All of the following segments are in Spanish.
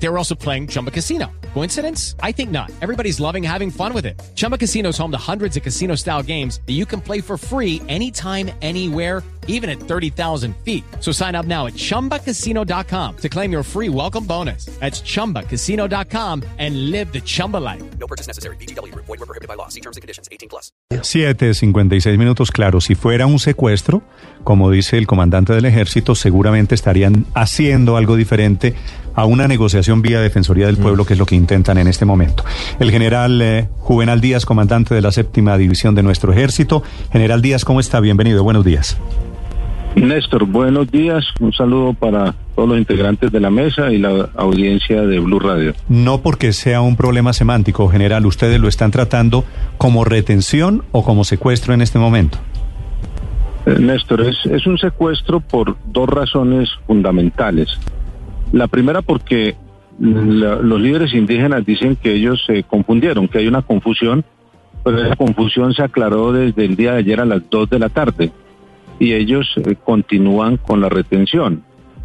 They were also playing Chumba Casino. Coincidence? I think not. Everybody's loving having fun with it. Chumba Casino is home to hundreds of casino style games that you can play for free anytime, anywhere, even at 30,000 feet. So sign up now at chumbacasino.com to claim your free welcome bonus. That's chumbacasino.com and live the Chumba life. No purchase necessary. BGW. Void were prohibited by law. See terms and conditions. 18 plus. 7.56 minutos, claro, si fuera un secuestro, como dice el comandante del ejército, seguramente estarían haciendo algo diferente a una negociación vía Defensoría del Pueblo, que es lo que intentan en este momento. El general eh, Juvenal Díaz, comandante de la séptima división de nuestro ejército. General Díaz, ¿cómo está? Bienvenido, buenos días. Néstor, buenos días. Un saludo para todos los integrantes de la mesa y la audiencia de Blue Radio. No porque sea un problema semántico, general, ustedes lo están tratando como retención o como secuestro en este momento. Eh, Néstor, es, es un secuestro por dos razones fundamentales. La primera porque los líderes indígenas dicen que ellos se confundieron, que hay una confusión, pero esa confusión se aclaró desde el día de ayer a las 2 de la tarde y ellos eh, continúan con la retención.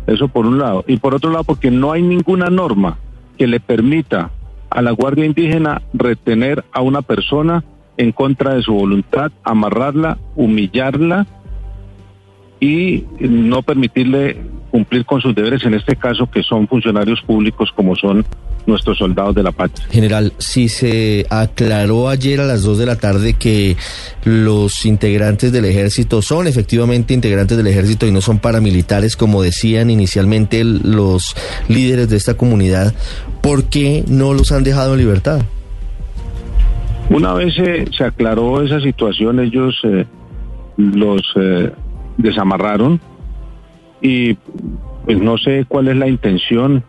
Eso por un lado. Y por otro lado porque no hay ninguna norma que le permita a la Guardia Indígena retener a una persona en contra de su voluntad, amarrarla, humillarla y no permitirle cumplir con sus deberes, en este caso que son funcionarios públicos como son nuestros soldados de la patria. General, si se aclaró ayer a las 2 de la tarde que los integrantes del ejército son efectivamente integrantes del ejército y no son paramilitares, como decían inicialmente los líderes de esta comunidad, ¿por qué no los han dejado en libertad? Una vez se, se aclaró esa situación, ellos eh, los eh, desamarraron y pues no sé cuál es la intención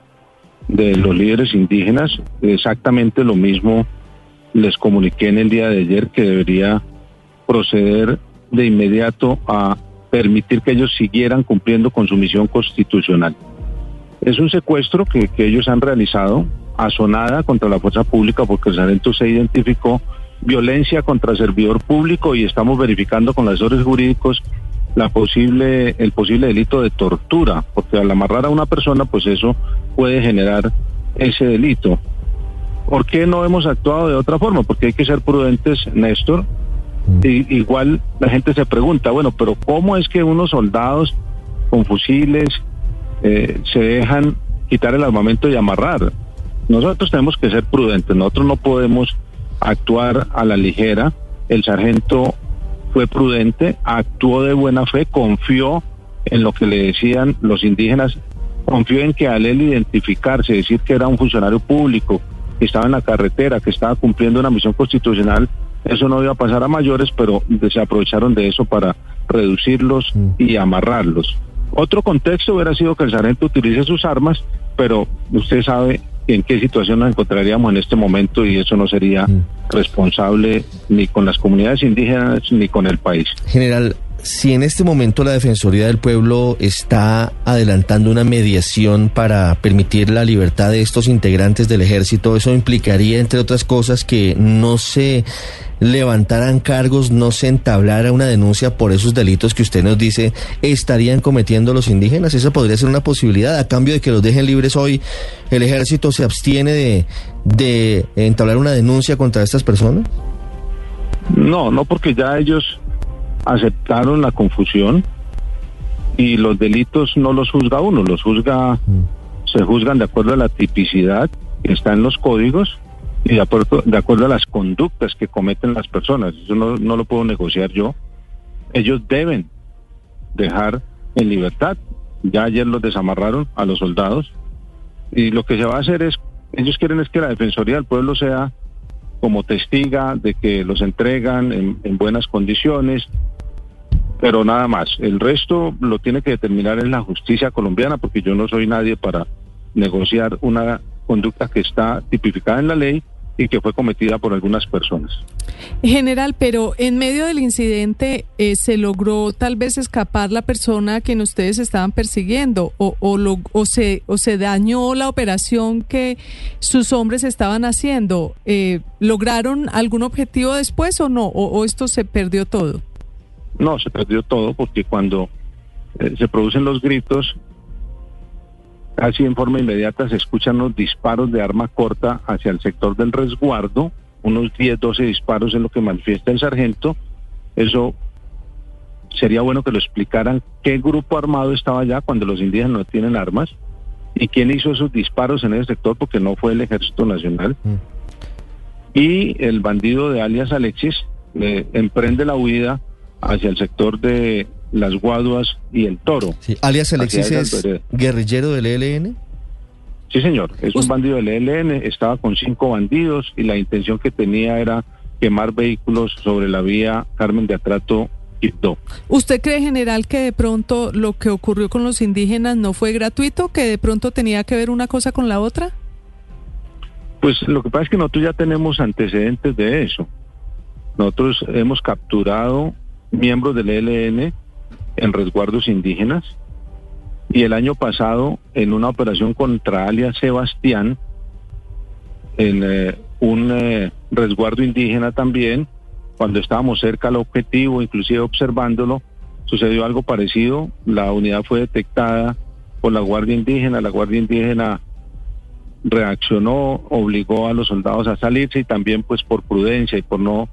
de los líderes indígenas. Exactamente lo mismo les comuniqué en el día de ayer que debería proceder de inmediato a permitir que ellos siguieran cumpliendo con su misión constitucional. Es un secuestro que, ellos han realizado asonada contra la fuerza pública porque el sargento se identificó violencia contra servidor público y estamos verificando con los asesores jurídicos la posible el posible delito de tortura porque al amarrar a una persona pues eso puede generar ese delito. ¿Por qué no hemos actuado de otra forma? Porque hay que ser prudentes, Néstor. Y, igual la gente se pregunta, bueno, pero ¿cómo es que unos soldados con fusiles eh, se dejan quitar el armamento y amarrar? Nosotros tenemos que ser prudentes, nosotros no podemos actuar a la ligera. El sargento fue prudente, actuó de buena fe, confió en lo que le decían los indígenas, confió en que al él identificarse, decir que era un funcionario público, que estaba en la carretera, que estaba cumpliendo una misión constitucional, eso no iba a pasar a mayores, pero se aprovecharon de eso para reducirlos y amarrarlos. Otro contexto hubiera sido que el sargento utilice sus armas, pero usted sabe en qué situación nos encontraríamos en este momento y eso no sería responsable ni con las comunidades indígenas ni con el país. General, si en este momento la Defensoría del Pueblo está adelantando una mediación para permitir la libertad de estos integrantes del ejército, eso implicaría, entre otras cosas, que no se levantaran cargos, no se entablara una denuncia por esos delitos que usted nos dice estarían cometiendo los indígenas. Esa podría ser una posibilidad. A cambio de que los dejen libres hoy, el ejército se abstiene de, de entablar una denuncia contra estas personas. No, no porque ya ellos aceptaron la confusión y los delitos no los juzga uno, los juzga, se juzgan de acuerdo a la tipicidad que está en los códigos y de acuerdo, de acuerdo a las conductas que cometen las personas. Eso no, no lo puedo negociar yo. Ellos deben dejar en libertad. Ya ayer los desamarraron a los soldados y lo que se va a hacer es, ellos quieren es que la Defensoría del Pueblo sea como testiga de que los entregan en, en buenas condiciones, pero nada más. El resto lo tiene que determinar en la justicia colombiana, porque yo no soy nadie para negociar una conducta que está tipificada en la ley y que fue cometida por algunas personas. General, pero en medio del incidente eh, se logró tal vez escapar la persona a quien ustedes estaban persiguiendo o, o, lo, o, se, o se dañó la operación que sus hombres estaban haciendo. Eh, ¿Lograron algún objetivo después o no? ¿O, o esto se perdió todo? No, se perdió todo porque cuando eh, se producen los gritos, casi en forma inmediata se escuchan los disparos de arma corta hacia el sector del resguardo, unos 10, 12 disparos es lo que manifiesta el sargento. Eso sería bueno que lo explicaran qué grupo armado estaba allá cuando los indígenas no tienen armas y quién hizo esos disparos en ese sector porque no fue el Ejército Nacional. Mm. Y el bandido de alias Alexis eh, emprende la huida hacia el sector de las Guaduas y el Toro. Sí, alias Alexis es guerrillero del ELN. Sí, señor, es un bandido del ELN, estaba con cinco bandidos y la intención que tenía era quemar vehículos sobre la vía Carmen de Atrato Quibdó. ¿Usted cree, general, que de pronto lo que ocurrió con los indígenas no fue gratuito, que de pronto tenía que ver una cosa con la otra? Pues lo que pasa es que nosotros ya tenemos antecedentes de eso. Nosotros hemos capturado miembros del ELN en resguardos indígenas y el año pasado en una operación contra alias Sebastián en eh, un eh, resguardo indígena también, cuando estábamos cerca al objetivo, inclusive observándolo, sucedió algo parecido. La unidad fue detectada por la Guardia Indígena, la Guardia Indígena reaccionó, obligó a los soldados a salirse y también pues por prudencia y por no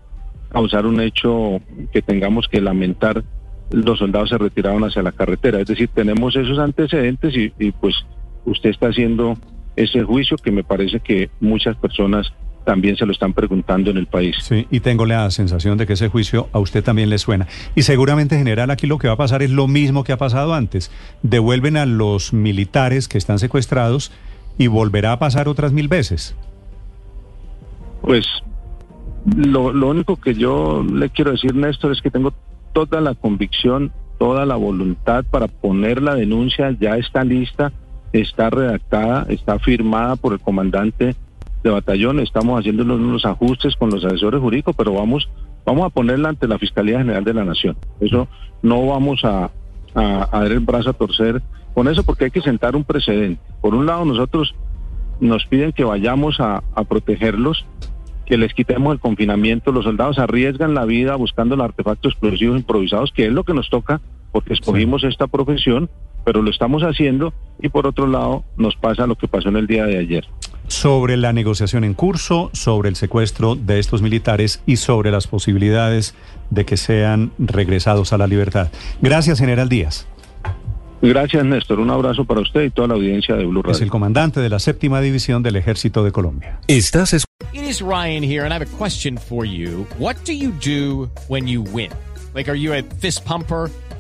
causar un hecho que tengamos que lamentar, los soldados se retiraron hacia la carretera. Es decir, tenemos esos antecedentes y, y, pues usted está haciendo ese juicio que me parece que muchas personas también se lo están preguntando en el país. Sí, y tengo la sensación de que ese juicio a usted también le suena. Y seguramente, general, aquí lo que va a pasar es lo mismo que ha pasado antes. Devuelven a los militares que están secuestrados y volverá a pasar otras mil veces. Pues lo, lo único que yo le quiero decir, Néstor, es que tengo toda la convicción, toda la voluntad para poner la denuncia, ya está lista, está redactada, está firmada por el comandante de batallón, estamos haciendo unos, ajustes con los asesores jurídicos, pero vamos, vamos a ponerla ante la Fiscalía General de la Nación. Eso no vamos a, a, dar el brazo a torcer con eso porque hay que sentar un precedente. Por un lado, nosotros nos piden que vayamos a protegerlos, que les quitemos el confinamiento. Los soldados arriesgan la vida buscando los artefactos explosivos improvisados, que es lo que nos toca porque escogimos esta profesión, pero lo estamos haciendo. Y por otro lado, nos pasa lo que pasó en el día de ayer. Sobre la negociación en curso, sobre el secuestro de estos militares y sobre las posibilidades de que sean regresados a la libertad. Gracias, general Díaz. Gracias, Néstor. Un abrazo para usted y toda la audiencia de Blue Radio. Es el comandante de la séptima división del Ejército de Colombia. Estás es- It is Ryan here, and I have a question for you. What do you do when you win? Like, are you a fist pumper?